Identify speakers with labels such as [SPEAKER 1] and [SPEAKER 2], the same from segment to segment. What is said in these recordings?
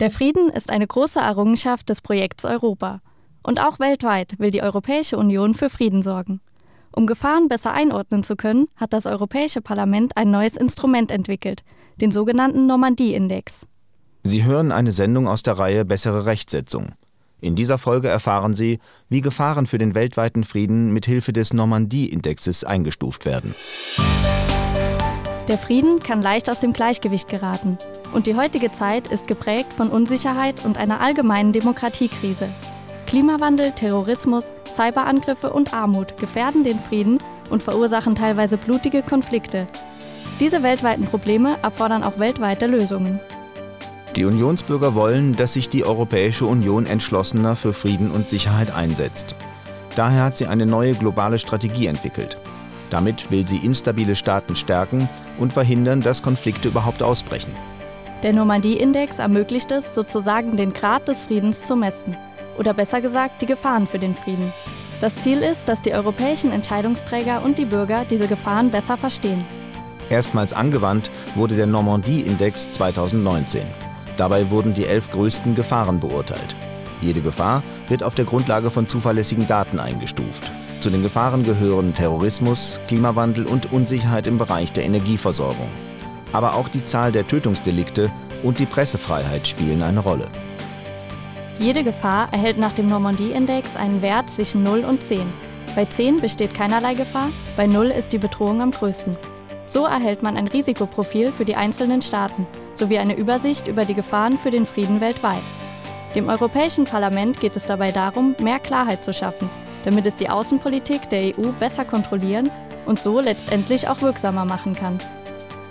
[SPEAKER 1] Der Frieden ist eine große Errungenschaft des Projekts Europa. Und auch weltweit will die Europäische Union für Frieden sorgen. Um Gefahren besser einordnen zu können, hat das Europäische Parlament ein neues Instrument entwickelt, den sogenannten Normandie-Index.
[SPEAKER 2] Sie hören eine Sendung aus der Reihe Bessere Rechtsetzung. In dieser Folge erfahren Sie, wie Gefahren für den weltweiten Frieden mit Hilfe des Normandie-Indexes eingestuft werden.
[SPEAKER 1] Der Frieden kann leicht aus dem Gleichgewicht geraten. Und die heutige Zeit ist geprägt von Unsicherheit und einer allgemeinen Demokratiekrise. Klimawandel, Terrorismus, Cyberangriffe und Armut gefährden den Frieden und verursachen teilweise blutige Konflikte. Diese weltweiten Probleme erfordern auch weltweite Lösungen.
[SPEAKER 2] Die Unionsbürger wollen, dass sich die Europäische Union entschlossener für Frieden und Sicherheit einsetzt. Daher hat sie eine neue globale Strategie entwickelt. Damit will sie instabile Staaten stärken und verhindern, dass Konflikte überhaupt ausbrechen.
[SPEAKER 1] Der Normandie-Index ermöglicht es, sozusagen den Grad des Friedens zu messen. Oder besser gesagt, die Gefahren für den Frieden. Das Ziel ist, dass die europäischen Entscheidungsträger und die Bürger diese Gefahren besser verstehen.
[SPEAKER 2] Erstmals angewandt wurde der Normandie-Index 2019. Dabei wurden die elf größten Gefahren beurteilt. Jede Gefahr wird auf der Grundlage von zuverlässigen Daten eingestuft. Zu den Gefahren gehören Terrorismus, Klimawandel und Unsicherheit im Bereich der Energieversorgung. Aber auch die Zahl der Tötungsdelikte und die Pressefreiheit spielen eine Rolle.
[SPEAKER 1] Jede Gefahr erhält nach dem Normandie-Index einen Wert zwischen 0 und 10. Bei 10 besteht keinerlei Gefahr, bei 0 ist die Bedrohung am größten. So erhält man ein Risikoprofil für die einzelnen Staaten sowie eine Übersicht über die Gefahren für den Frieden weltweit. Dem Europäischen Parlament geht es dabei darum, mehr Klarheit zu schaffen damit es die Außenpolitik der EU besser kontrollieren und so letztendlich auch wirksamer machen kann.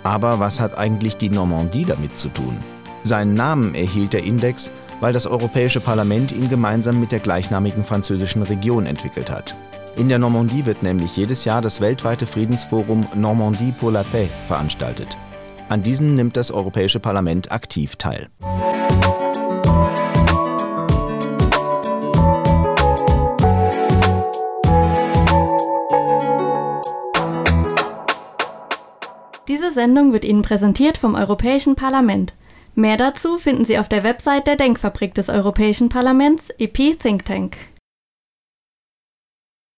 [SPEAKER 2] Aber was hat eigentlich die Normandie damit zu tun? Seinen Namen erhielt der Index, weil das Europäische Parlament ihn gemeinsam mit der gleichnamigen französischen Region entwickelt hat. In der Normandie wird nämlich jedes Jahr das weltweite Friedensforum Normandie pour la Paix veranstaltet. An diesem nimmt das Europäische Parlament aktiv teil.
[SPEAKER 1] Diese Sendung wird Ihnen präsentiert vom Europäischen Parlament. Mehr dazu finden Sie auf der Website der Denkfabrik des Europäischen Parlaments, EP Think Tank.